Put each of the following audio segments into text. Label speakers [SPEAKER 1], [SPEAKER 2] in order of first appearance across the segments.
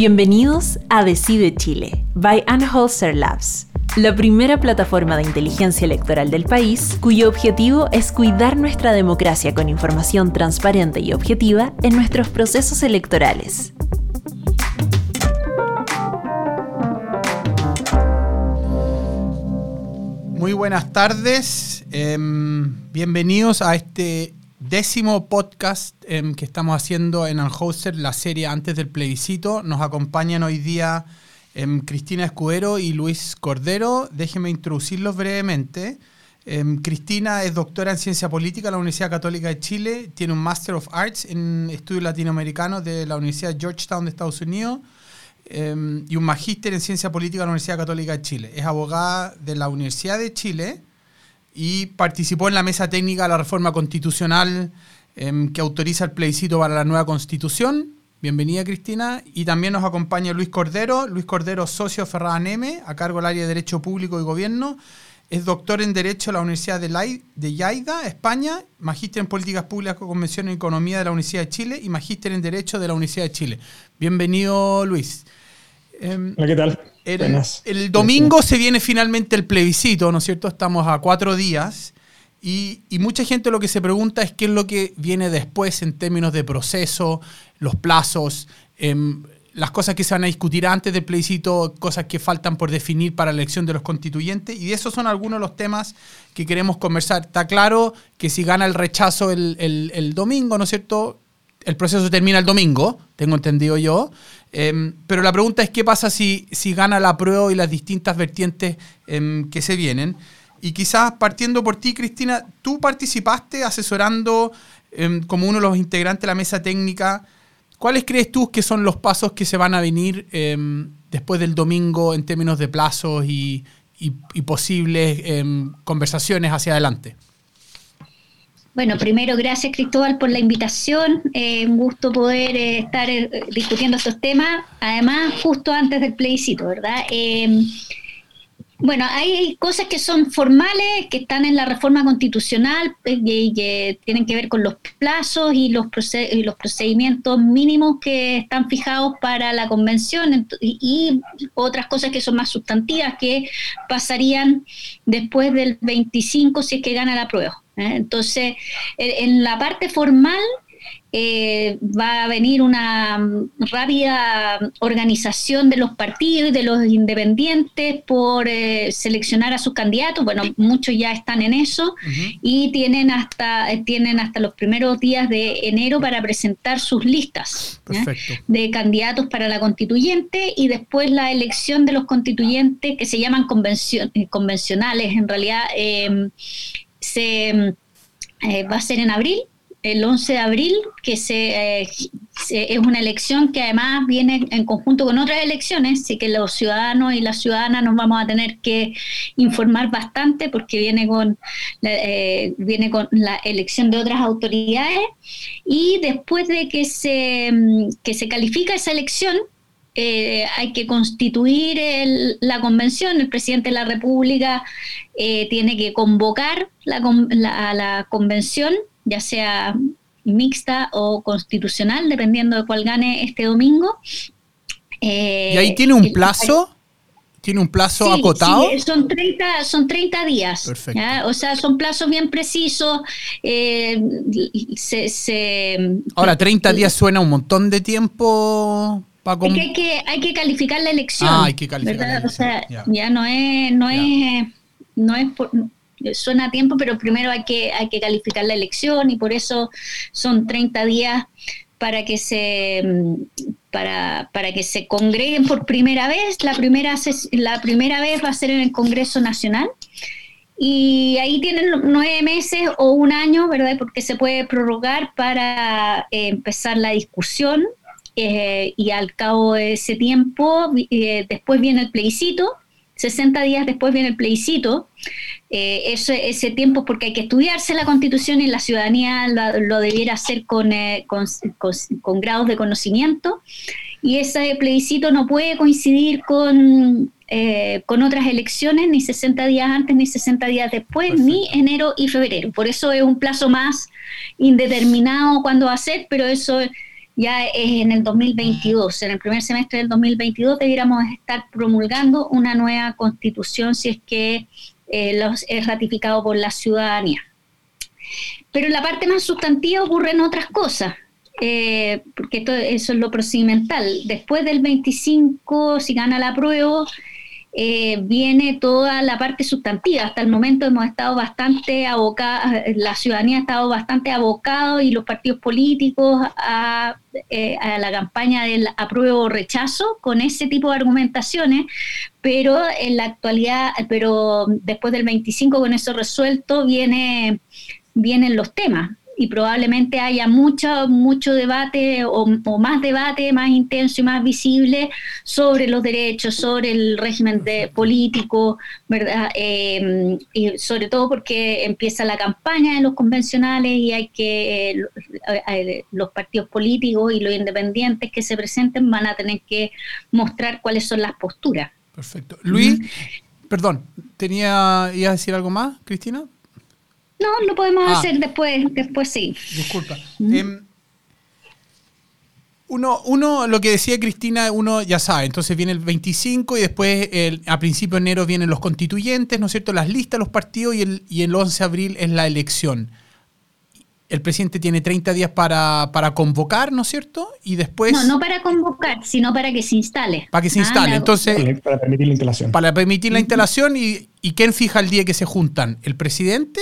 [SPEAKER 1] Bienvenidos a Decide Chile, by Anholzer Labs, la primera plataforma de inteligencia electoral del país, cuyo objetivo es cuidar nuestra democracia con información transparente y objetiva en nuestros procesos electorales.
[SPEAKER 2] Muy buenas tardes, em, bienvenidos a este décimo podcast em, que estamos haciendo en Anheuser, la serie antes del plebiscito. Nos acompañan hoy día em, Cristina Escudero y Luis Cordero. Déjenme introducirlos brevemente. Cristina es doctora en ciencia política en la Universidad Católica de Chile, tiene un Master of Arts en estudios latinoamericanos de la Universidad de Georgetown de Estados Unidos Em, y un magíster en ciencia política en la Universidad Católica de Chile. Es abogada de la Universidad de Chile y participó en la mesa técnica de la reforma constitucional em, que autoriza el plebiscito para la nueva constitución. Bienvenida Cristina. Y también nos acompaña Luis Cordero. Luis Cordero, socio Ferrada Neme, a cargo del área de Derecho Público y Gobierno. Es doctor en Derecho de la Universidad de, Lai, de Yaida, España, magíster en Políticas Públicas, Convención y Economía de la Universidad de Chile y magíster en Derecho de la Universidad de Chile. Bienvenido, Luis.
[SPEAKER 3] Em, ¿qué tal?
[SPEAKER 2] El, domingo se viene finalmente el plebiscito, ¿no es cierto? Estamos a cuatro días. Y, mucha gente lo que se pregunta es qué es lo que viene después en términos de proceso, los plazos, em, las cosas que se van a discutir antes del plebiscito, cosas que faltan por definir para la elección de los constituyentes. Y esos son algunos de los temas que queremos conversar. Está claro que si gana el rechazo el, el domingo, ¿no es cierto? El proceso termina el domingo, tengo entendido yo. Em, pero la pregunta es qué pasa si, si gana la prueba y las distintas vertientes em, que se vienen. Y quizás partiendo por ti, Cristina, tú participaste asesorando em, como uno de los integrantes de la mesa técnica. ¿Cuáles crees tú que son los pasos que se van a venir después del domingo en términos de plazos y posibles conversaciones hacia adelante?
[SPEAKER 4] Bueno, primero, gracias Cristóbal por la invitación. Eh, un gusto poder eh, estar eh, discutiendo estos temas, además justo antes del plebiscito, ¿verdad? bueno, hay cosas que son formales, que están en la reforma constitucional y que tienen que ver con los plazos y los procedimientos mínimos que están fijados para la convención y otras cosas que son más sustantivas que pasarían después del 25 si es que gana la prueba. ¿Eh? Entonces, en la parte formal eh, va a venir una rápida organización de los partidos y de los independientes por eh, seleccionar a sus candidatos. Bueno, muchos ya están en eso y tienen hasta, tienen hasta los primeros días de enero para presentar sus listas de candidatos para la constituyente y después la elección de los constituyentes que se llaman convencionales. En realidad, se, eh, va a ser en abril, el 11 de abril, que eh, se, es una elección que además viene en conjunto con otras elecciones, así que los ciudadanos y las ciudadanas nos vamos a tener que informar bastante porque viene con, eh, viene con la elección de otras autoridades. Y después de que se, que se califica esa elección, eh, hay que constituir la convención, el presidente de la República eh, tiene que convocar la, la convención, ya sea mixta o constitucional, dependiendo de cuál gane este domingo.
[SPEAKER 2] ¿Y ahí tiene un plazo? ¿Tiene un plazo acotado?
[SPEAKER 4] Sí, son 30, son 30 días. Perfecto. O sea, son plazos bien precisos. Eh,
[SPEAKER 2] Ahora, 30 días suena un montón de tiempo
[SPEAKER 4] hay, que, hay que calificar la elección.
[SPEAKER 2] Ah, hay que calificar
[SPEAKER 4] O sea, ya no es, no es, no es suena a tiempo, pero primero hay que, hay que calificar la elección y por eso son 30 días para que se para, para que se congreguen por primera vez. La primera, la primera vez va a ser en el Congreso Nacional. Y ahí tienen nueve meses o un año, ¿verdad? Porque se puede prorrogar para eh, empezar la discusión eh, y al cabo de ese tiempo, eh, después viene el plebiscito, 60 días después viene el plebiscito, eh, ese, ese, tiempo porque hay que estudiarse la constitución y la ciudadanía lo, debiera hacer con, con, con, grados de conocimiento, y ese plebiscito no puede coincidir con, con otras elecciones, ni 60 días antes, ni 60 días después, ni enero y febrero. Por eso es un plazo más indeterminado cuando va a ser, pero eso ya es en el 2022. En el primer semestre del 2022 debiéramos estar promulgando una nueva constitución si es que eh, es ratificado por la ciudadanía. Pero en la parte más sustantiva ocurren otras cosas. Eh, porque eso es lo procedimental. Después del 25, si gana la prueba, eh, viene toda la parte sustantiva. Hasta el momento hemos estado bastante abocados, la ciudadanía ha estado bastante abocado y los partidos políticos a, eh, a la campaña del apruebo o rechazo con ese tipo de argumentaciones, pero en la actualidad, pero después del 25 con eso resuelto, viene, vienen los temas y probablemente haya mucho, mucho debate o, más debate más intenso y más visible sobre los derechos, sobre el régimen de político, ¿verdad? Em, y sobre todo porque empieza la campaña de los convencionales y hay que, eh, eh, los partidos políticos y los independientes que se presenten van a tener que mostrar cuáles son las posturas.
[SPEAKER 2] Perfecto. Luis, perdón, ¿tenía, ¿ibas a decir algo más, Cristina?
[SPEAKER 4] No, lo podemos ah. hacer después, después sí.
[SPEAKER 2] Disculpa. Em, uno, uno, lo que decía Cristina, uno ya sabe, entonces viene el 25 y después a principio de enero vienen los constituyentes, ¿no es cierto? Las listas, los partidos y el, y el 11 de abril es la elección. El presidente tiene 30 días para, convocar, ¿no es cierto? Y después...
[SPEAKER 4] No, no para convocar, sino para que se instale.
[SPEAKER 2] Para que se instale, ah, entonces...
[SPEAKER 3] Para permitir la instalación.
[SPEAKER 2] Para permitir la instalación y, y ¿quién fija el día que se juntan? ¿El presidente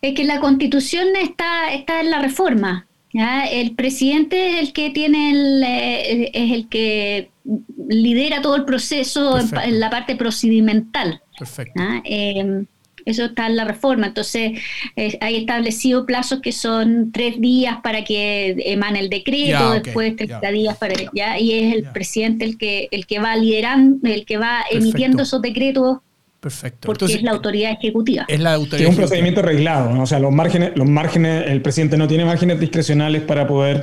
[SPEAKER 4] es que la constitución está, está en la reforma. El presidente es el que tiene el, eh, es el que lidera todo el proceso en, la parte procedimental.
[SPEAKER 2] Perfecto.
[SPEAKER 4] Eh, eso está en la reforma. Entonces, hay establecido plazos que son tres días para que emane el decreto, después 30 días para ya, y es el presidente el que el que va liderando, el que va emitiendo esos decretos
[SPEAKER 2] Perfecto.
[SPEAKER 4] Porque es la autoridad ejecutiva.
[SPEAKER 2] Es la autoridad.
[SPEAKER 3] Es un procedimiento reglado, o sea, los márgenes, los márgenes, el presidente no tiene márgenes discrecionales para poder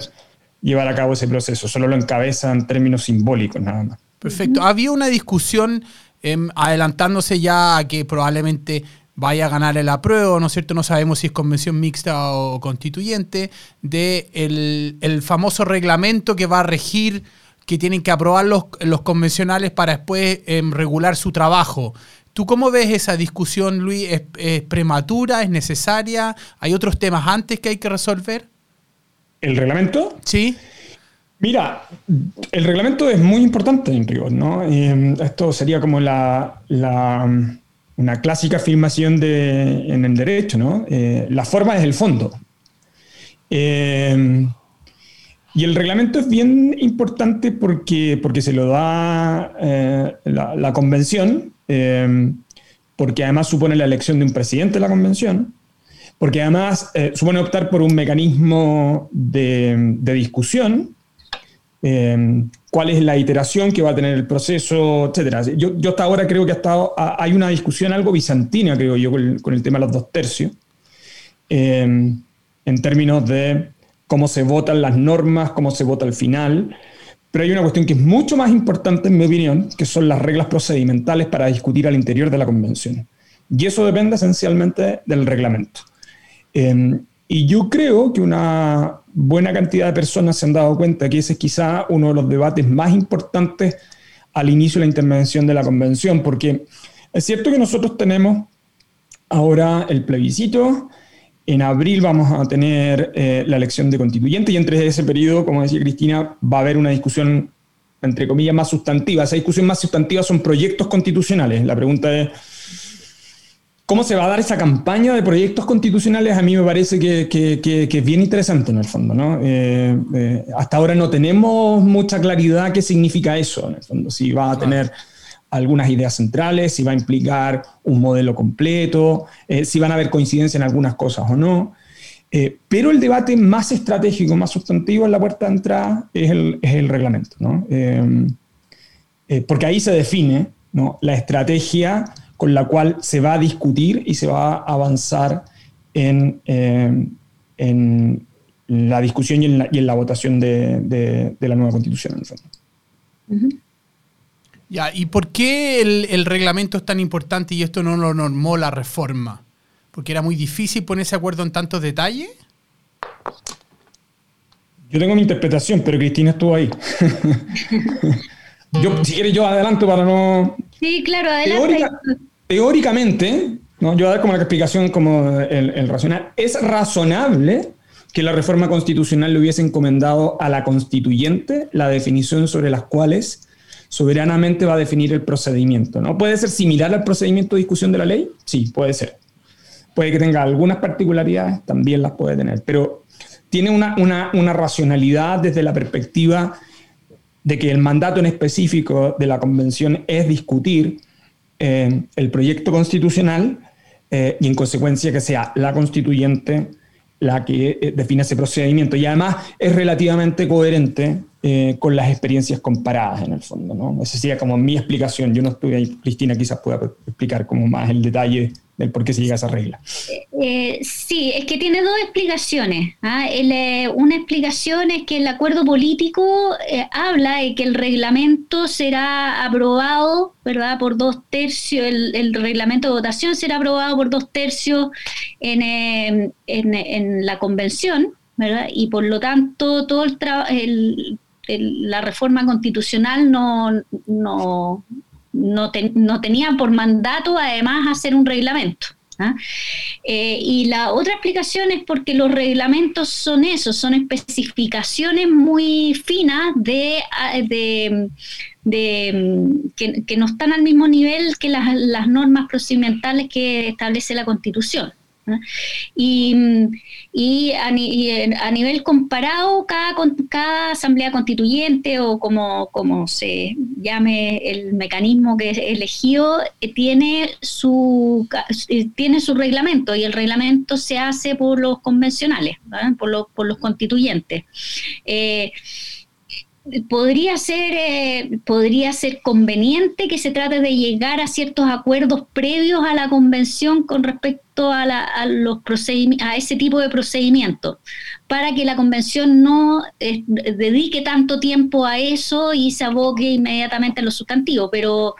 [SPEAKER 3] llevar a cabo ese proceso, solo lo encabeza en términos simbólicos nada más.
[SPEAKER 2] Perfecto. Había una discusión em, adelantándose ya a que probablemente vaya a ganar el apruebo, ¿no es cierto? No sabemos si es convención mixta o constituyente, de el, famoso reglamento que va a regir que tienen que aprobar los, los convencionales para después em, regular su trabajo. ¿Tú cómo ves esa discusión, Luis? ¿Es, prematura? ¿Es necesaria? ¿Hay otros temas antes que hay que resolver?
[SPEAKER 3] ¿El reglamento?
[SPEAKER 2] Sí.
[SPEAKER 3] Mira, el reglamento es muy importante en rigor, ¿no? Em, esto sería como la, una clásica afirmación de, en el derecho, ¿no? Eh, la forma es el fondo. Em, y el reglamento es bien importante porque, porque se lo da eh, la, convención Em, porque además supone la elección de un presidente de la convención, porque además eh, supone optar por un mecanismo de, discusión, em, cuál es la iteración que va a tener el proceso, etc. Yo, yo hasta ahora creo que hasta, hay una discusión algo bizantina, creo yo, con el, tema de los dos tercios, em, en términos de cómo se votan las normas, cómo se vota al final, pero hay una cuestión que es mucho más importante, en mi opinión, que son las reglas procedimentales para discutir al interior de la convención. Y eso depende esencialmente del reglamento. Em, y yo creo que una buena cantidad de personas se han dado cuenta que ese es quizá uno de los debates más importantes al inicio de la intervención de la convención, porque es cierto que nosotros tenemos ahora el plebiscito, en abril vamos a tener eh, la elección de constituyente y entre ese periodo, como decía Cristina, va a haber una discusión, entre comillas, más sustantiva. Esa discusión más sustantiva son proyectos constitucionales. La pregunta es, ¿cómo se va a dar esa campaña de proyectos constitucionales? A mí me parece que, es bien interesante en el fondo. ¿no? Eh, eh, hasta ahora no tenemos mucha claridad qué significa eso, en el fondo. Si va a tener algunas ideas centrales, si va a implicar un modelo completo, eh, si van a haber coincidencia en algunas cosas o no. Eh, pero el debate más estratégico, más sustantivo en la puerta de entrada es el, reglamento, eh, porque ahí se define la estrategia con la cual se va a discutir y se va a avanzar en, en la discusión y en la, votación de, la nueva constitución, en el fondo.
[SPEAKER 2] Ya, ¿y por qué el, reglamento es tan importante y esto no lo normó la reforma? porque era muy difícil ponerse de acuerdo en tantos detalles.
[SPEAKER 3] Yo tengo mi interpretación, pero Cristina estuvo ahí. yo, si quieres, yo adelanto para no.
[SPEAKER 4] Sí, claro, adelante.
[SPEAKER 3] teóricamente, ¿no? yo voy a dar como la explicación como el, el racional. Es razonable que la reforma constitucional le hubiese encomendado a la constituyente la definición sobre las cuales soberanamente va a definir el procedimiento. ¿no? ¿Puede ser similar al procedimiento de discusión de la ley? Sí, puede ser. Puede que tenga algunas particularidades, también las puede tener, pero tiene una, una, racionalidad desde la perspectiva de que el mandato en específico de la convención es discutir eh, el proyecto constitucional eh, y en consecuencia que sea la constituyente la que eh, define ese procedimiento. Y además es relativamente coherente eh, con las experiencias comparadas en el fondo. ¿no? Esa sería como mi explicación. Yo no estuve ahí, Cristina quizás pueda explicar como más el detalle del por qué se llega a esa regla.
[SPEAKER 4] Eh, sí, es que tiene dos explicaciones. ¿ah? una explicación es que el acuerdo político habla de que el reglamento será aprobado ¿verdad? por dos tercios, el, reglamento de votación será aprobado por dos tercios en, en, en la convención, ¿verdad? y por lo tanto todo el, el la reforma constitucional no, no, no, tenía por mandato además hacer un reglamento. ¿ah? Eh, y la otra explicación es porque los reglamentos son eso, son especificaciones muy finas de, ah, de, que, no están al mismo nivel que las normas procedimentales que establece la Constitución. Y, y, a, nivel comparado, cada, cada asamblea constituyente o como, como se llame el mecanismo que es elegido, eh, tiene su, eh, tiene su reglamento y el reglamento se hace por los convencionales, por, los, por los constituyentes. Eh, podría ser, podría ser conveniente que se trate de llegar a ciertos acuerdos previos a la convención con respecto a, los a ese tipo de procedimientos, para que la convención no eh, dedique tanto tiempo a eso y se aboque inmediatamente a los sustantivos, pero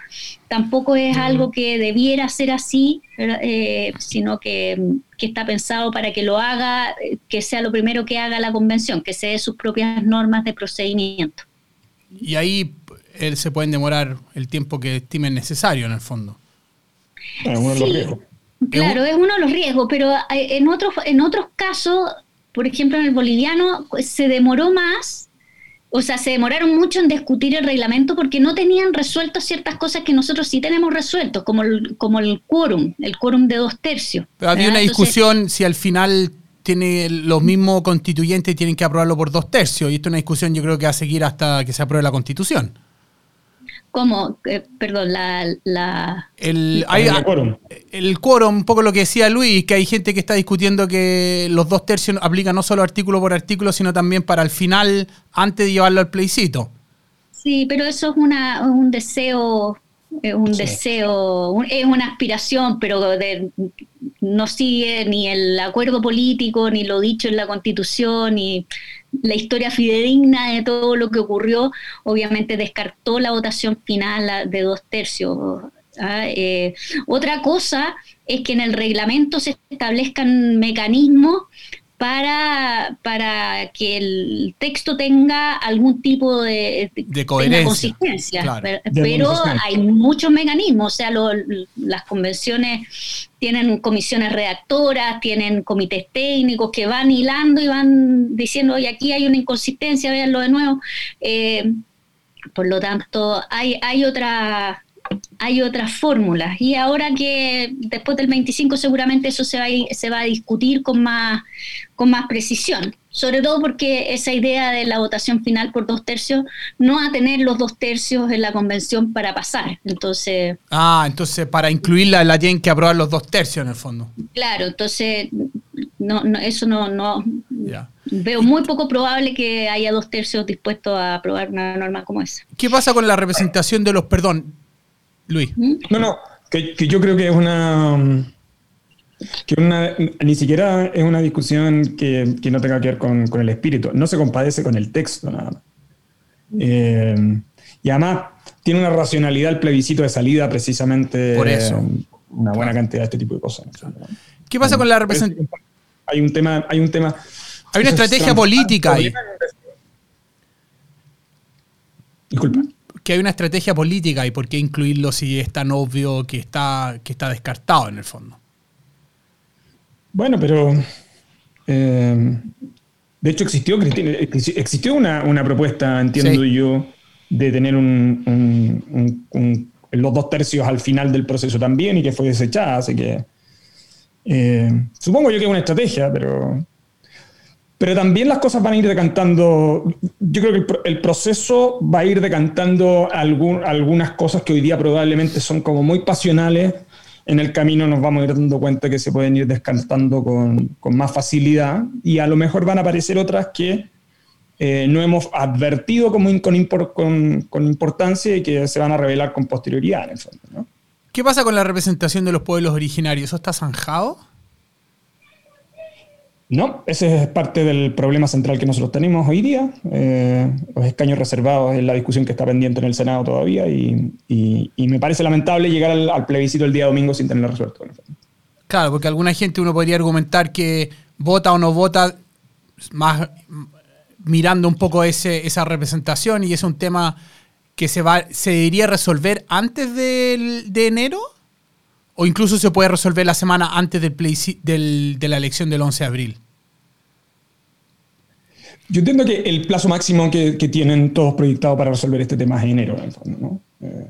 [SPEAKER 4] tampoco es algo que debiera ser así, eh, sino que, que, está pensado para que lo haga, que sea lo primero que haga la convención, que se dé sus propias normas de procedimiento.
[SPEAKER 2] Y ahí él se pueden demorar el tiempo que estimen necesario en el fondo.
[SPEAKER 4] Es Claro, es uno de los riesgos, pero eh, en otros, en otros casos, por ejemplo en el boliviano, se demoró más o sea, se demoraron mucho en discutir el reglamento porque no tenían resuelto ciertas cosas que nosotros sí tenemos resuelto, como el, como el quórum, el quórum de dos tercios.
[SPEAKER 2] Pero había una discusión si al final tiene los mismos constituyentes tienen que aprobarlo por dos tercios, y esto es una discusión yo creo que va a seguir hasta que se apruebe la constitución.
[SPEAKER 4] ¿Cómo? Eh, perdón, la... la...
[SPEAKER 2] El, quórum. El quórum, un poco lo que decía Luis, que hay gente que está discutiendo que los dos tercios aplican no solo artículo por artículo, sino también para el final, antes de llevarlo al plebiscito.
[SPEAKER 4] Sí, pero eso es una, un deseo es un deseo, es una aspiración, pero no sigue ni el acuerdo político, ni lo dicho en la constitución, ni la historia fidedigna de todo lo que ocurrió. Obviamente descartó la votación final de dos tercios. ¿ah? Eh, otra cosa es que en el reglamento se establezcan mecanismos para, para que el texto tenga algún tipo de,
[SPEAKER 2] de consistencia.
[SPEAKER 4] Pero, hay muchos mecanismos, o sea, las convenciones tienen comisiones redactoras, tienen comités técnicos que van hilando y van diciendo, oye, aquí hay una inconsistencia, véanlo de nuevo. Eh, por lo tanto, hay, hay otra hay otras fórmulas y ahora que después del 25 seguramente eso se va, a, se va a discutir con más, con más precisión, sobre todo porque esa idea de la votación final por dos tercios no va a tener los dos tercios en la convención para pasar. Entonces.
[SPEAKER 2] Ah, entonces para incluirla la tienen que aprobar los dos tercios en el fondo.
[SPEAKER 4] Claro, entonces no, no eso no, no veo muy poco probable que haya dos tercios dispuestos a aprobar una norma como esa.
[SPEAKER 2] ¿Qué pasa con la representación de los, perdón, Luis?
[SPEAKER 3] ¿Mm? No, no, que, que yo creo que es una que una, ni siquiera es una discusión que, que no tenga que ver con, con, el espíritu, no se compadece con el texto nada más. Eh, y además tiene una racionalidad el plebiscito de salida precisamente
[SPEAKER 2] Por eso.
[SPEAKER 3] una buena cantidad de este tipo de cosas.
[SPEAKER 2] ¿Qué pasa con la representación?
[SPEAKER 3] Hay un tema, hay un tema.
[SPEAKER 2] Hay una estrategia política ahí.
[SPEAKER 3] Disculpa.
[SPEAKER 2] Que hay una estrategia política y por qué incluirlo si es tan obvio que está, que está descartado en el fondo.
[SPEAKER 3] Bueno, pero eh, de hecho existió, existió una, propuesta, entiendo yo, de tener un, los dos tercios al final del proceso también y que fue desechada, así que eh, supongo yo que es una estrategia, pero pero también las cosas van a ir decantando, yo creo que el, proceso va a ir decantando algunas cosas que hoy día probablemente son como muy pasionales. En el camino nos vamos a ir dando cuenta que se pueden ir descantando con, más facilidad y a lo mejor van a aparecer otras que eh, no hemos advertido con, importancia y que se van a revelar con posterioridad en el fondo.
[SPEAKER 2] ¿Qué pasa con la representación de los pueblos originarios? ¿Eso está zanjado?
[SPEAKER 3] No, ese es parte del problema central que nosotros tenemos hoy día. Eh, los escaños reservados es la discusión que está pendiente en el Senado todavía y, me parece lamentable llegar al, plebiscito el día domingo sin tenerlo resuelto.
[SPEAKER 2] Claro, porque alguna gente uno podría argumentar que vota o no vota más mirando un poco ese, esa representación y es un tema que se, va, se debería resolver antes de enero o incluso se puede resolver la semana antes del, del de la elección del 11 de abril.
[SPEAKER 3] Yo entiendo que el plazo máximo que, tienen todos proyectados para resolver este tema es enero, ¿no?
[SPEAKER 4] Eh,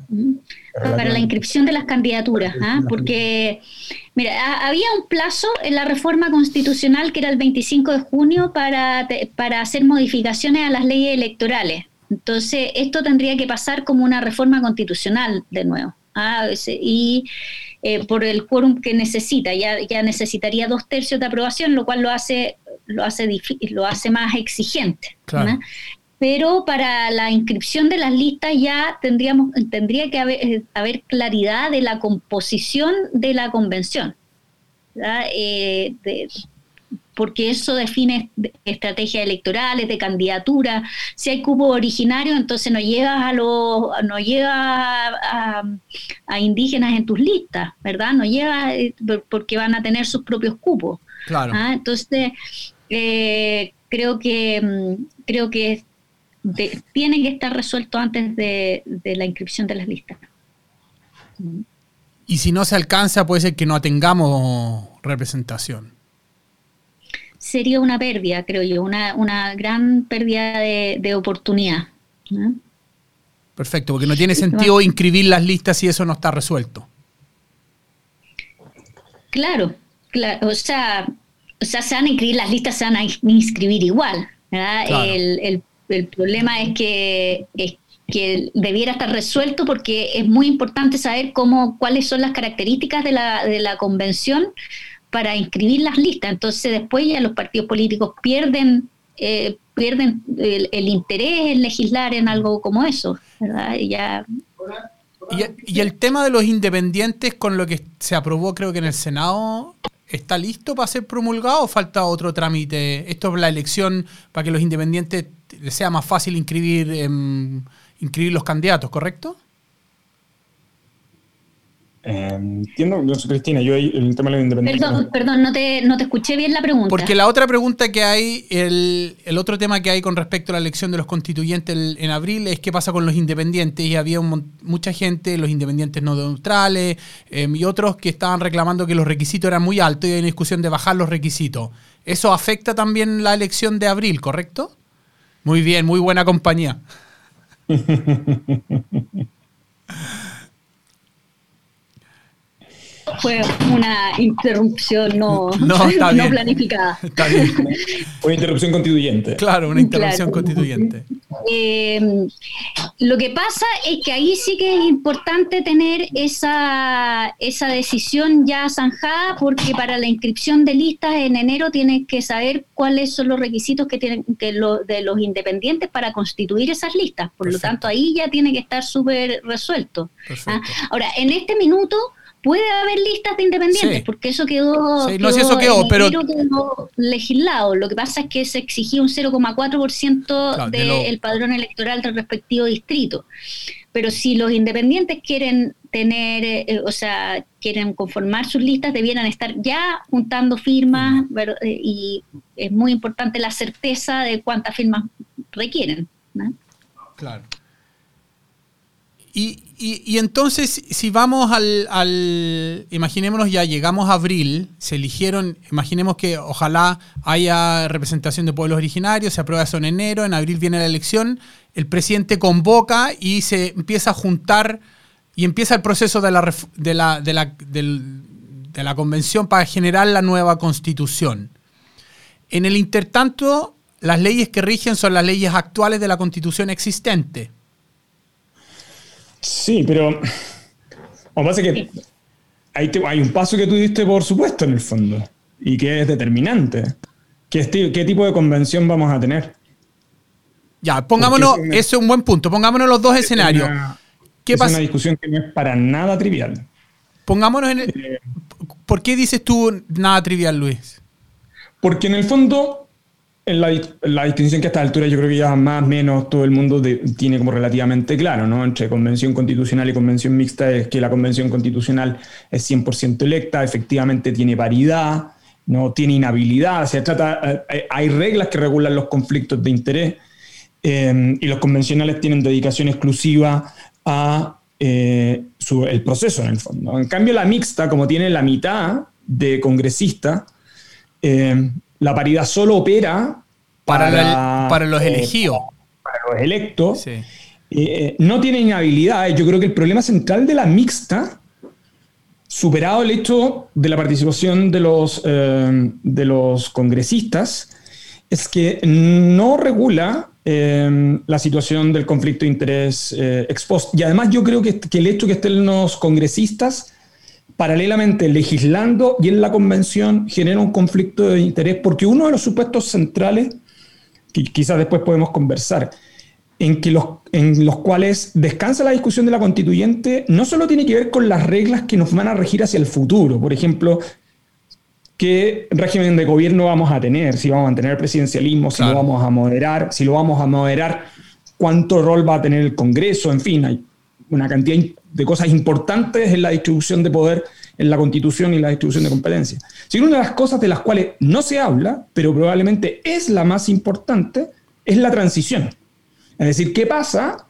[SPEAKER 4] para la inscripción de las candidaturas, ¿ah? porque, mira, había un plazo en la reforma constitucional que era el 25 de junio para, para hacer modificaciones a las leyes electorales. Entonces, esto tendría que pasar como una reforma constitucional de nuevo. ¿Ah? Y eh, por el quórum que necesita. Ya, ya necesitaría dos tercios de aprobación, lo cual lo hace, lo hace, lo hace más exigente. Pero para la inscripción de las listas ya tendríamos, tendría que haber, eh, haber claridad de la composición de la convención. Eh, de, porque eso define estrategias electorales, de candidatura. Si hay cupo originario, entonces no llegas a los, no llega a, indígenas en tus listas, ¿verdad? No llegas eh, porque van a tener sus propios cupos. Claro. ¿ah? Entonces, eh, creo que mm, creo que tiene que estar resuelto antes de, de la inscripción de las listas.
[SPEAKER 2] Y si no se alcanza, puede ser que no tengamos representación
[SPEAKER 4] sería una pérdida, creo yo, una, gran pérdida de, oportunidad.
[SPEAKER 2] Perfecto, porque no tiene sentido inscribir las listas si eso no está resuelto.
[SPEAKER 4] claro, o sea, o sea, se van a inscribir las listas, se van a inscribir igual. El, problema es que, que debiera estar resuelto porque es muy importante saber cómo, cuáles son las características de la, de la convención para inscribir las listas. Entonces después ya los partidos políticos pierden eh, pierden el, interés en legislar en algo como eso. Y, ya...
[SPEAKER 2] y, el tema de los independientes con lo que se aprobó creo que en el Senado, ¿está listo para ser promulgado o falta otro trámite? Esto es la elección para que los independientes sea más fácil inscribir, inscribir los candidatos, ¿correcto?
[SPEAKER 3] Entiendo, Cristina, yo el tema de la independencia.
[SPEAKER 4] Perdón, perdón no, te, no te escuché bien la pregunta.
[SPEAKER 2] Porque la otra pregunta que hay, el, el otro tema que hay con respecto a la elección de los constituyentes en abril es qué pasa con los independientes. Y había mucha gente, los independientes no neutrales em, y otros que estaban reclamando que los requisitos eran muy altos y hay una discusión de bajar los requisitos. Eso afecta también la elección de abril, ¿correcto? Muy bien, muy buena compañía.
[SPEAKER 4] fue una interrupción no, planificada.
[SPEAKER 3] Una interrupción constituyente.
[SPEAKER 2] Claro, una interrupción constituyente.
[SPEAKER 4] Eh, lo que pasa es que ahí sí que es importante tener esa, esa decisión ya zanjada, porque para la inscripción de listas en enero tienes que saber cuáles son los requisitos que tienen que lo, de los independientes para constituir esas listas. Por lo tanto, ahí ya tiene que estar súper resuelto. ¿ah? Ahora, en este minuto puede haber listas de independientes, porque eso quedó,
[SPEAKER 2] no, eso quedó, pero...
[SPEAKER 4] legislado. Lo que pasa es que se exigía un 0,4% del padrón electoral del respectivo distrito. Pero si los independientes quieren tener, eh, o sea, quieren conformar sus listas, debieran estar ya juntando firmas y es muy importante la certeza de cuántas firmas requieren.
[SPEAKER 2] Claro. Y, entonces, si vamos al, imaginémonos ya, llegamos a abril, se eligieron, imaginemos que ojalá haya representación de pueblos originarios, se aprueba eso en enero, en abril viene la elección, el presidente convoca y se empieza a juntar y empieza el proceso de la, de la, de la, de la convención para generar la nueva constitución. En el intertanto, las leyes que rigen son las leyes actuales de la constitución existente.
[SPEAKER 3] Sí, pero lo que pasa es que hay, hay, un paso que tú diste, por supuesto, en el fondo, y que es determinante. ¿Qué, qué tipo de convención vamos a tener?
[SPEAKER 2] Ya, pongámonos, ese es un buen punto, pongámonos los dos escenarios.
[SPEAKER 3] ¿Qué es una discusión que no es para nada trivial.
[SPEAKER 2] Pongámonos en el, eh, ¿Por qué dices tú nada trivial, Luis?
[SPEAKER 3] Porque en el fondo la, la, distinción que a esta altura yo creo que ya más o menos todo el mundo tiene como relativamente claro, ¿no? Entre convención constitucional y convención mixta es que la convención constitucional es 100% electa, efectivamente tiene paridad, no tiene inhabilidad, se trata, eh, hay reglas que regulan los conflictos de interés eh, y los convencionales tienen dedicación exclusiva a eh, el proceso en el fondo. En cambio la mixta, como tiene la mitad de congresistas, la paridad solo opera
[SPEAKER 2] para, para, los eh, elegidos.
[SPEAKER 3] Para los electos. Eh, no tiene inhabilidad. Yo creo que el problema central de la mixta, superado el hecho de la participación de los, eh, de los congresistas, es que no regula la situación del conflicto de interés expuesto. Y además yo creo que, que el hecho de que estén los congresistas paralelamente legislando y en la convención genera un conflicto de interés, porque uno de los supuestos centrales, que quizás después podemos conversar, en, que los, en los cuales descansa la discusión de la constituyente, no solo tiene que ver con las reglas que nos van a regir hacia el futuro, por ejemplo, qué régimen de gobierno vamos a tener, si vamos a mantener presidencialismo, si lo vamos a moderar, si lo vamos a moderar, cuánto rol va a tener el Congreso, en fin, hay una cantidad de cosas importantes en la distribución de poder en la constitución y la distribución de competencias. Sino una de las cosas de las cuales no se habla, pero probablemente es la más importante, es la transición. Es decir, ¿qué pasa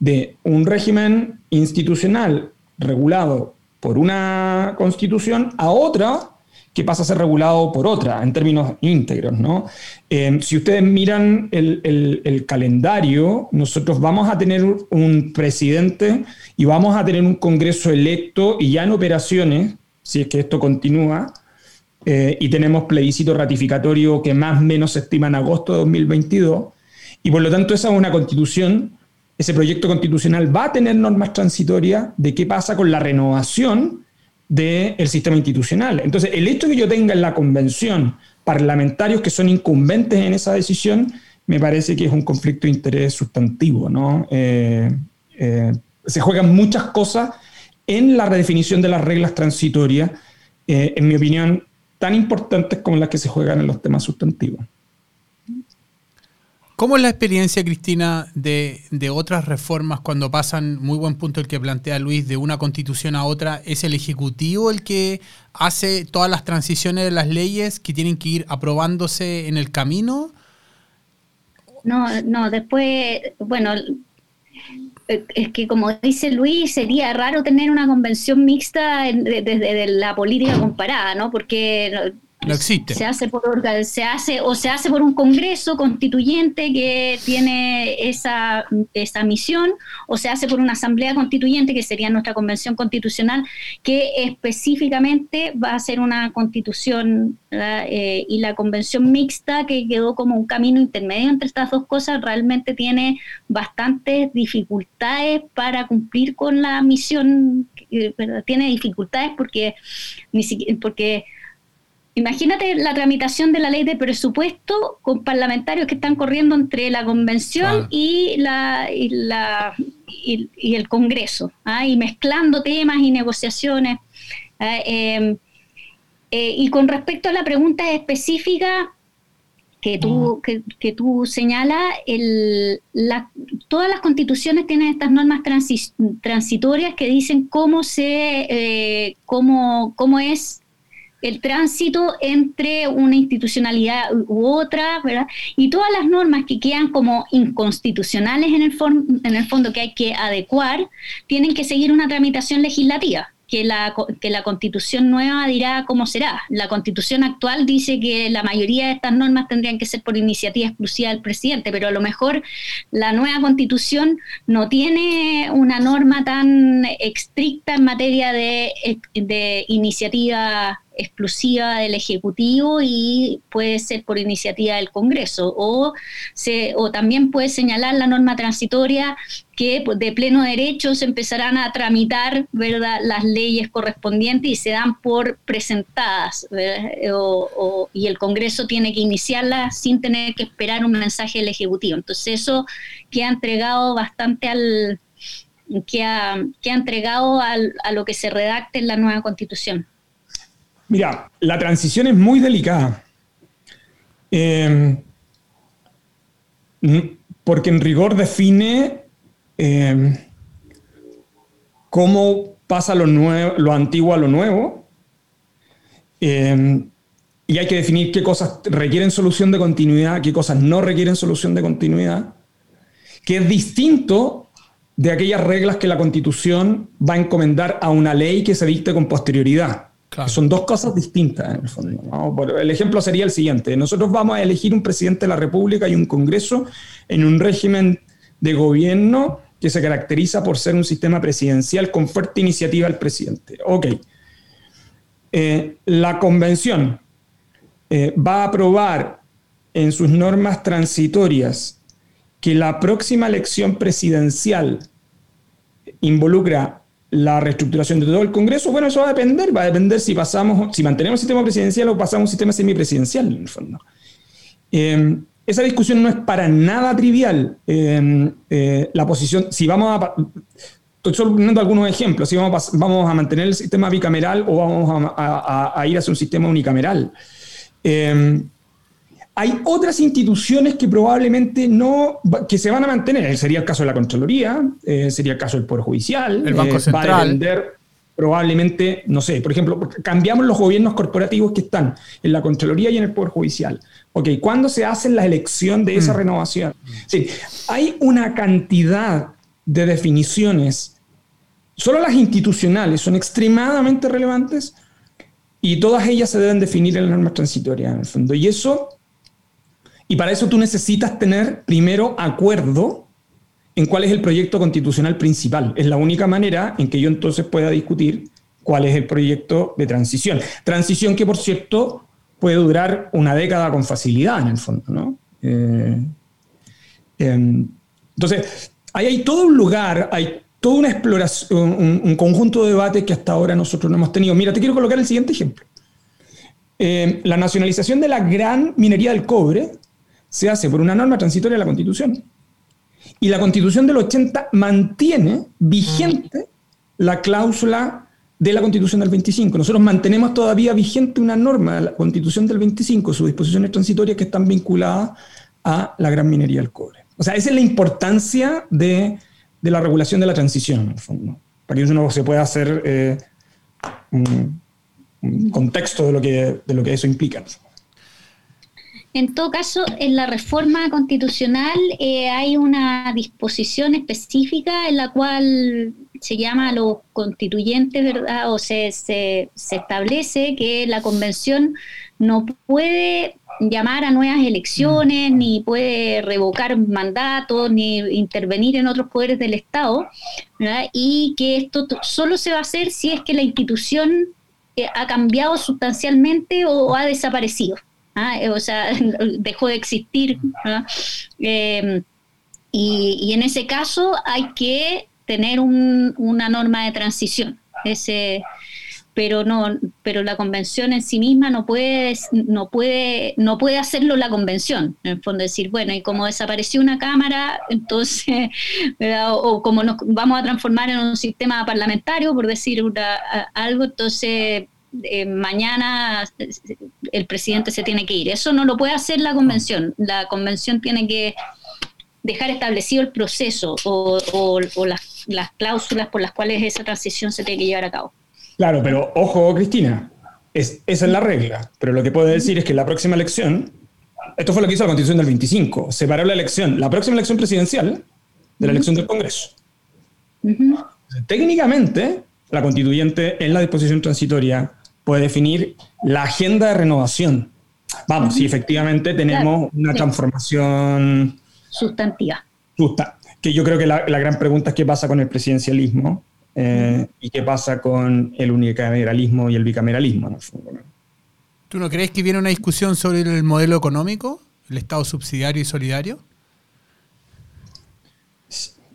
[SPEAKER 3] de un régimen institucional regulado por una constitución a otra que pasa a ser regulado por otra en términos íntegros. ¿no? Eh, si ustedes miran el, calendario, nosotros vamos a tener un presidente y vamos a tener un Congreso electo y ya en operaciones, si es que esto continúa, eh, y tenemos plebiscito ratificatorio que más o menos se estima en agosto de 2022, y por lo tanto esa es una constitución, ese proyecto constitucional va a tener normas transitorias de qué pasa con la renovación del sistema institucional. Entonces, el hecho de que yo tenga en la convención parlamentarios que son incumbentes en esa decisión, me parece que es un conflicto de interés sustantivo. ¿no? Eh, eh, se juegan muchas cosas en la redefinición de las reglas transitorias, eh, en mi opinión, tan importantes como las que se juegan en los temas sustantivos.
[SPEAKER 2] ¿Cómo es la experiencia, Cristina, de, otras reformas cuando pasan, muy buen punto el que plantea Luis, de una constitución a otra? ¿Es el Ejecutivo el que hace todas las transiciones de las leyes que tienen que ir aprobándose en el camino?
[SPEAKER 4] No, no, después, bueno, es que como dice Luis, sería raro tener una convención mixta desde la política comparada, ¿no? Porque
[SPEAKER 2] no existe.
[SPEAKER 4] Se hace por se hace o se hace por un congreso constituyente que tiene esa, esa misión o se hace por una asamblea constituyente que sería nuestra convención constitucional que específicamente va a ser una constitución eh, y la convención mixta que quedó como un camino intermedio entre estas dos cosas realmente tiene bastantes dificultades para cumplir con la misión, eh, tiene dificultades porque ni siquiera porque Imagínate la tramitación de la ley de presupuesto con parlamentarios que están corriendo entre la convención y, la, y, el Congreso, ¿ah? y mezclando temas y negociaciones. ¿ah? Em, eh, y con respecto a la pregunta específica, que tú, que, que tú señalas, el, todas las constituciones tienen estas normas transitorias que dicen cómo, se, eh, cómo, cómo es el tránsito entre una institucionalidad u otra, ¿verdad? Y todas las normas que quedan como inconstitucionales en el, en el fondo que hay que adecuar, tienen que seguir una tramitación legislativa que la, que la constitución nueva dirá cómo será. La constitución actual dice que la mayoría de estas normas tendrían que ser por iniciativa exclusiva del presidente, pero a lo mejor la nueva constitución no tiene una norma tan estricta en materia de, de iniciativa exclusiva del Ejecutivo y puede ser por iniciativa del Congreso. O, se, o también puede señalar la norma transitoria que pues, de pleno derecho se empezarán a tramitar ¿verdad? las leyes correspondientes y se dan por presentadas. y el Congreso tiene que iniciarlas sin tener que esperar un mensaje del Ejecutivo. Entonces eso que ha entregado bastante al... Que ha, que ha entregado al, a lo que se redacte en la nueva constitución.
[SPEAKER 3] Mira, la transición es muy delicada. Em, porque en rigor define em, cómo pasa lo, antiguo a lo nuevo. Em, y hay que definir qué cosas requieren solución de continuidad, qué cosas no requieren solución de continuidad, que es distinto de aquellas reglas que la Constitución va a encomendar a una ley que se dicte con posterioridad. Son dos cosas distintas en el fondo. El ejemplo sería el siguiente. Nosotros vamos a elegir un presidente de la República y un Congreso en un régimen de gobierno que se caracteriza por ser un sistema presidencial con fuerte iniciativa del presidente. Ok. Eh, la convención eh, va a aprobar en sus normas transitorias que la próxima elección presidencial involucra la reestructuración de todo el Congreso, bueno, eso va a depender, va a depender si pasamos, si mantenemos el sistema presidencial o pasamos a un sistema semipresidencial, en el fondo. Em, esa discusión no es para nada trivial. Em, eh, la posición, si vamos a... Estoy solo poniendo algunos ejemplos, si vamos a, vamos a mantener el sistema bicameral o vamos a, a ir hacia un sistema unicameral. Eh, hay otras instituciones que probablemente no, que se van a mantener. Sería el caso de la Contraloría, eh, sería el caso del Poder Judicial.
[SPEAKER 2] El Banco Central.
[SPEAKER 3] Eh, va a depender probablemente, no sé, por ejemplo, cambiamos los gobiernos corporativos que están en la Contraloría y en el Poder Judicial. Ok, ¿cuándo se hace la elección de esa mm. renovación? Sí, hay una cantidad de definiciones, solo las institucionales son extremadamente relevantes y todas ellas se deben definir en las normas transitorias, en el fondo. Y eso y para eso tú necesitas tener primero acuerdo en cuál es el proyecto constitucional principal. Es la única manera en que yo entonces pueda discutir cuál es el proyecto de transición. Transición que, por cierto, puede durar una década con facilidad, en el fondo. ¿no? Eh, em, entonces, ahí hay todo un lugar, hay toda una exploración, un, conjunto de debates que hasta ahora nosotros no hemos tenido. Mira, te quiero colocar el siguiente ejemplo. Em, la nacionalización de la gran minería del cobre se hace por una norma transitoria de la Constitución. Y la Constitución del 80 mantiene vigente la cláusula de la Constitución del 25. Nosotros mantenemos todavía vigente una norma de la Constitución del 25, sus disposiciones transitorias que están vinculadas a la gran minería del cobre. O sea, esa es la importancia de, la regulación de la transición, en el fondo, para que uno se pueda hacer eh, un, contexto de lo, que, de lo que eso implica.
[SPEAKER 4] En todo caso, en la reforma constitucional eh, hay una disposición específica en la cual se llama a los constituyentes, ¿verdad? O se, se, establece que la convención no puede llamar a nuevas elecciones, ni puede revocar mandatos, ni intervenir en otros poderes del Estado, ¿verdad? y que esto solo se va a hacer si es que la institución eh, ha cambiado sustancialmente o ha desaparecido. ¿Ah? Eh, o sea, dejó de existir. ¿ah? Eh, y, en ese caso hay que tener una norma de transición. Ese, pero no, pero la convención en sí misma no puede, no puede, no puede hacerlo la convención. En el fondo decir, bueno, y como desapareció una cámara, entonces, o, como nos vamos a transformar en un sistema parlamentario, por decir algo, entonces eh, mañana el presidente se tiene que ir. Eso no lo puede hacer la convención. La convención tiene que dejar establecido el proceso o, las, las, cláusulas por las cuales esa transición se tiene que llevar a cabo.
[SPEAKER 3] Claro, pero ojo, Cristina, es, esa es la regla. Pero lo que puedo decir es que la próxima elección, esto fue lo que hizo la Constitución del 25, separó la elección, la próxima elección presidencial de la elección del Congreso. Técnicamente, la constituyente en la disposición transitoria puede definir la agenda de renovación. Vamos, si efectivamente tenemos una transformación
[SPEAKER 4] sustantiva.
[SPEAKER 3] Justa. Que yo creo que la, gran pregunta es qué pasa con el presidencialismo eh, y qué pasa con el unicameralismo y el bicameralismo.
[SPEAKER 2] ¿Tú no crees que viene una discusión sobre el modelo económico, el Estado subsidiario y solidario?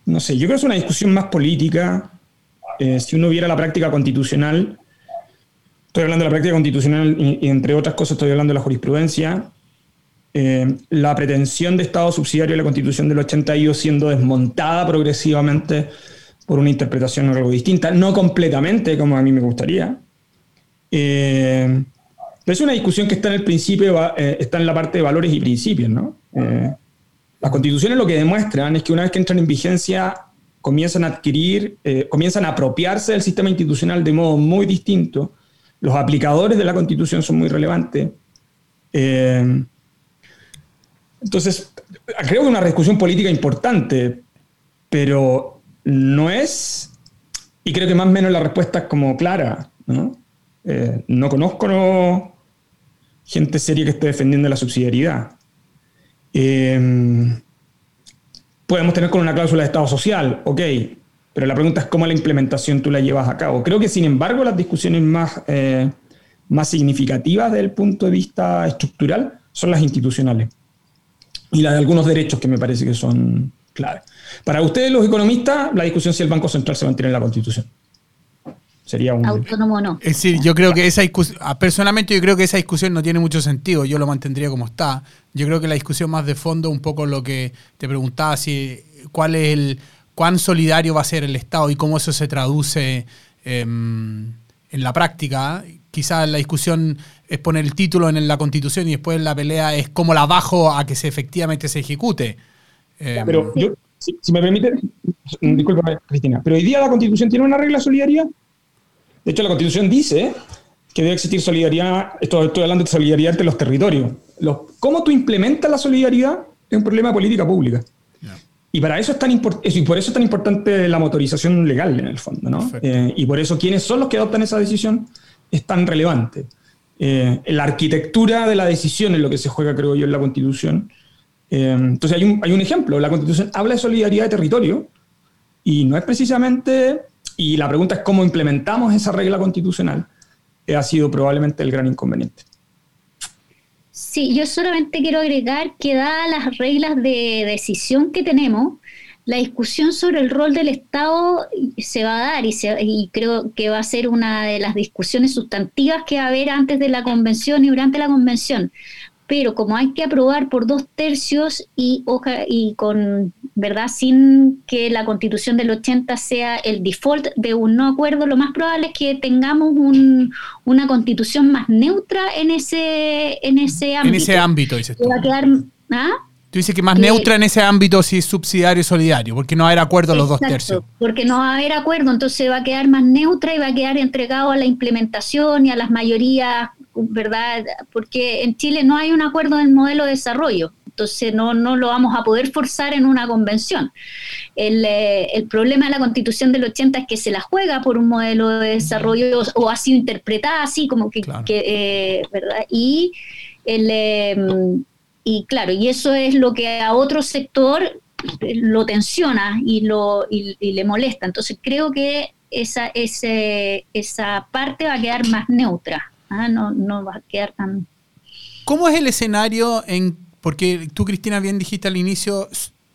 [SPEAKER 3] No sé, yo creo que es una discusión más política. Eh, si uno viera la práctica constitucional, estoy hablando de la práctica constitucional y, entre otras cosas estoy hablando de la jurisprudencia, eh, la pretensión de Estado subsidiario de la Constitución del 80 ha ido siendo desmontada progresivamente por una interpretación algo distinta, no completamente como a mí me gustaría. Eh, pero es una discusión que está en el principio, eh, está en la parte de valores y principios. ¿no? las constituciones lo que demuestran es que una vez que entran en vigencia comienzan a adquirir, comienzan a apropiarse del sistema institucional de modo muy distinto. Los aplicadores de la constitución son muy relevantes. Entonces, creo que es una discusión política importante, pero no es, y creo que más o menos la respuesta es como clara, ¿no? Eh, no conozco gente seria que esté defendiendo la subsidiariedad. Em, podemos tener con una cláusula de Estado social, ok, pero la pregunta es cómo la implementación tú la llevas a cabo. Creo que, sin embargo, las discusiones más, eh, más significativas desde el punto de vista estructural son las institucionales y la de algunos derechos que me parece que son claves. Para ustedes, los economistas, la discusión si el Banco Central se mantiene en la Constitución. Sería un...
[SPEAKER 4] Autónomo no.
[SPEAKER 2] Es decir, yo creo que esa discusión, ah, personalmente yo creo que esa discusión no tiene mucho sentido, yo lo mantendría como está. Yo creo que la discusión más de fondo, un poco lo que te preguntaba, si cuál es el, cuán solidario va a ser el Estado y cómo eso se traduce em, en la práctica. Quizás la discusión es poner el título en la constitución y después la pelea es cómo la bajo a que se efectivamente se ejecute.
[SPEAKER 3] Em, pero yo, si, me permite, disculpa Cristina, pero hoy día la constitución tiene una regla de solidaridad. De hecho, la constitución dice que debe existir solidaridad, esto estoy hablando de solidaridad entre los territorios. Los, ¿Cómo tú implementas la solidaridad? Es un problema de política pública. Y para eso es tan y por eso es tan importante la motorización legal en el fondo, ¿no? Eh, y por eso quienes son los que adoptan esa decisión es tan relevante. Eh, la arquitectura de la decisión es lo que se juega, creo yo, en la Constitución. Eh, entonces hay un, hay un ejemplo, la Constitución habla de solidaridad de territorio y no es precisamente, y la pregunta es cómo implementamos esa regla constitucional, ha sido probablemente el gran inconveniente.
[SPEAKER 4] Sí, yo solamente quiero agregar que dadas las reglas de decisión que tenemos, la discusión sobre el rol del Estado se va a dar y, y, creo que va a ser una de las discusiones sustantivas que va a haber antes de la convención y durante la convención. Pero como hay que aprobar por dos tercios y, y con verdad sin que la constitución del 80 sea el default de un no acuerdo, lo más probable es que tengamos un, una constitución más neutra en ese, en ese ámbito.
[SPEAKER 2] En ese ámbito, dices tú.
[SPEAKER 4] Va a quedar, ¿ah?
[SPEAKER 2] Tú dices que más neutra en ese ámbito si es subsidiario y solidario, porque no va a haber acuerdo a los dos tercios.
[SPEAKER 4] Porque no va a haber acuerdo, entonces va a quedar más neutra y va a quedar entregado a la implementación y a las mayorías, ¿verdad? Porque en Chile no hay un acuerdo del modelo de desarrollo, entonces no, no lo vamos a poder forzar en una convención. El, eh, el problema de la constitución del 80 es que se la juega por un modelo de desarrollo o, ha sido interpretada así como que, eh, ¿verdad? Y el... Em, y claro, y eso es lo que a otro sector lo tensiona y, lo, y, le molesta. Entonces creo que esa, ese, esa parte va a quedar más neutra, ¿ah? no, no va a quedar tan...
[SPEAKER 2] ¿Cómo es el escenario en... Porque tú, Cristina, bien dijiste al inicio,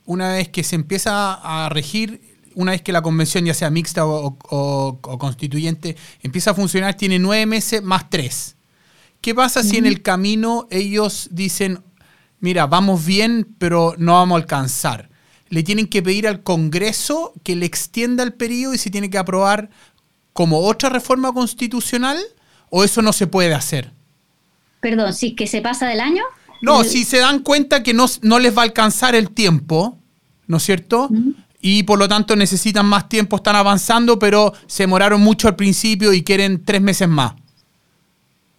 [SPEAKER 2] una vez que se empieza a regir, una vez que la convención, ya sea mixta o, o constituyente, empieza a funcionar, tiene nueve meses más tres. ¿Qué pasa si en el camino ellos dicen, mira, vamos bien, pero no vamos a alcanzar. Le tienen que pedir al Congreso que le extienda el periodo y se tiene que aprobar como otra reforma constitucional o eso no se puede hacer?
[SPEAKER 4] Perdón, si que se pasa del año.
[SPEAKER 2] No, si se dan cuenta que no, no, les va a alcanzar el tiempo, ¿no es cierto? Y por lo tanto necesitan más tiempo, están avanzando, pero se demoraron mucho al principio y quieren tres meses más.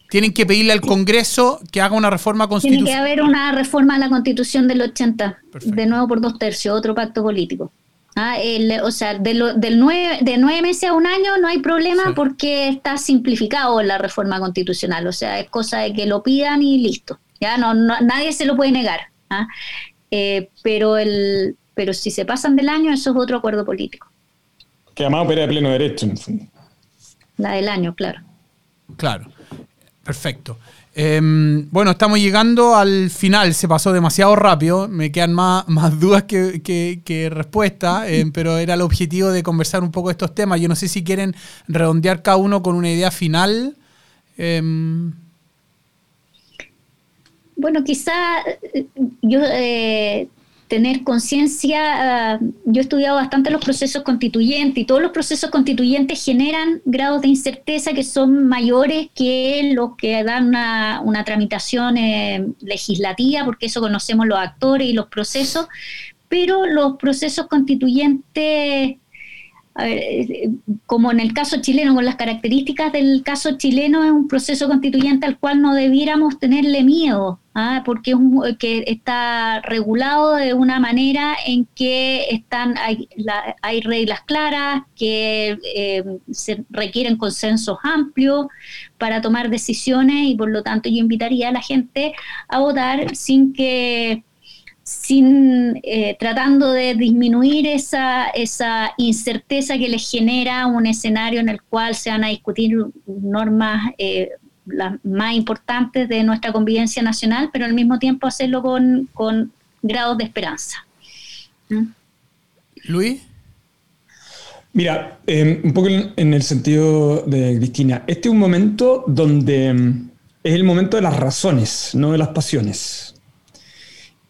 [SPEAKER 2] Tienen que pedirle al Congreso que haga una reforma constitucional.
[SPEAKER 4] Tiene que haber una reforma a la Constitución del 80, de nuevo por dos tercios, otro pacto político. Ah, o sea, de del nueve, de nueve meses a un año no hay problema porque está simplificado la reforma constitucional. O sea, es cosa de que lo pidan y listo. Ya no, nadie se lo puede negar. ¿ah? Eh, pero el pero si se pasan del año, eso es otro acuerdo político.
[SPEAKER 3] Que además opera de pleno derecho, en el fondo.
[SPEAKER 4] La del año, claro.
[SPEAKER 2] Claro, perfecto. Em, bueno, estamos llegando al final, se pasó demasiado rápido, me quedan más, más dudas que, respuestas, em, pero era el objetivo de conversar un poco de estos temas. Yo no sé si quieren redondear cada uno con una idea final. Em.
[SPEAKER 4] Bueno, quizá eh, yo eh, tener conciencia, ah, yo he estudiado bastante los procesos constituyentes y todos los procesos constituyentes generan grados de incerteza que son mayores que los que dan una, tramitación eh, legislativa, porque eso conocemos los actores y los procesos, pero los procesos constituyentes eh, como en el caso chileno, con las características del caso chileno, es un proceso constituyente al cual no debiéramos tenerle miedo, ¿ah? porque es que está regulado de una manera en que están hay, hay reglas claras, que eh, se requieren consensos amplios para tomar decisiones y por lo tanto yo invitaría a la gente a votar sin que sin eh, tratando de disminuir esa, esa incerteza que les genera un escenario en el cual se van a discutir normas eh, las más importantes de nuestra convivencia nacional, pero al mismo tiempo hacerlo con, con grados de esperanza.
[SPEAKER 2] ¿Mm? Luis.
[SPEAKER 3] Mira, em, un poco en, el sentido de Cristina, este es un momento donde em, es el momento de las razones, no de las pasiones.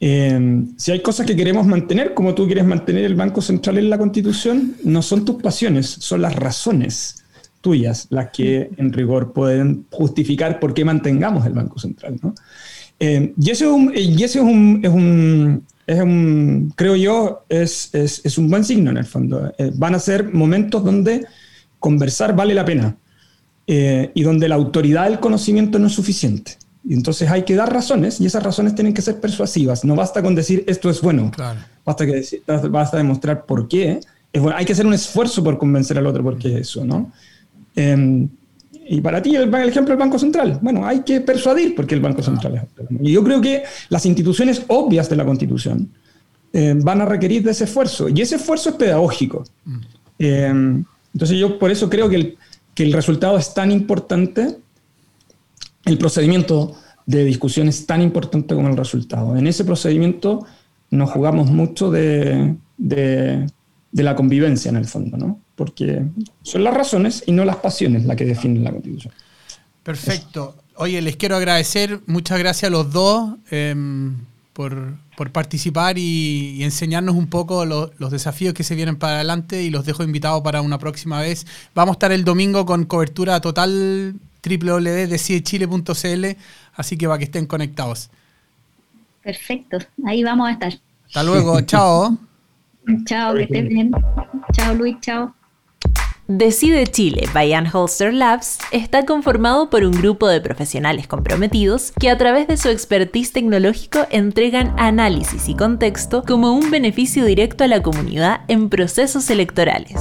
[SPEAKER 3] Em, si hay cosas que queremos mantener, como tú quieres mantener el Banco Central en la Constitución, no son tus pasiones, son las razones tuyas las que en rigor pueden justificar por qué mantengamos el Banco Central. Em, y ese, es un, y es, un, es, un, es un, creo yo, es, es, es, un buen signo en el fondo. Eh, van a ser momentos donde conversar vale la pena eh, y donde la autoridad del conocimiento no es suficiente. Entonces hay que dar razones y esas razones tienen que ser persuasivas. No basta con decir esto es bueno. Basta, que basta demostrar por qué. Es bueno. Hay que hacer un esfuerzo por convencer al otro por qué eso, ¿no? Em, y para ti, el, ejemplo del Banco Central. Bueno, hay que persuadir porque el Banco Central es. Y yo creo que las instituciones obvias de la Constitución em, van a requerir de ese esfuerzo. Y ese esfuerzo es pedagógico. Em, entonces yo por eso creo que el, que el resultado es tan importante el procedimiento de discusión es tan importante como el resultado. En ese procedimiento nos jugamos mucho de, la convivencia en el fondo, ¿no? Porque son las razones y no las pasiones las que definen la Constitución.
[SPEAKER 2] Perfecto. Oye, les quiero agradecer, muchas gracias a los dos em, por, participar y, enseñarnos un poco los desafíos que se vienen para adelante y los dejo invitados para una próxima vez. Vamos a estar el domingo con cobertura total www.decidechile.cl, así que para que estén conectados.
[SPEAKER 4] Perfecto, ahí vamos a estar.
[SPEAKER 2] Hasta luego, chao.
[SPEAKER 4] chao, que estén bien. Chao Luis, chao.
[SPEAKER 1] Decide Chile by Holster Labs está conformado por un grupo de profesionales comprometidos que a través de su expertise tecnológico entregan análisis y contexto como un beneficio directo a la comunidad en procesos electorales.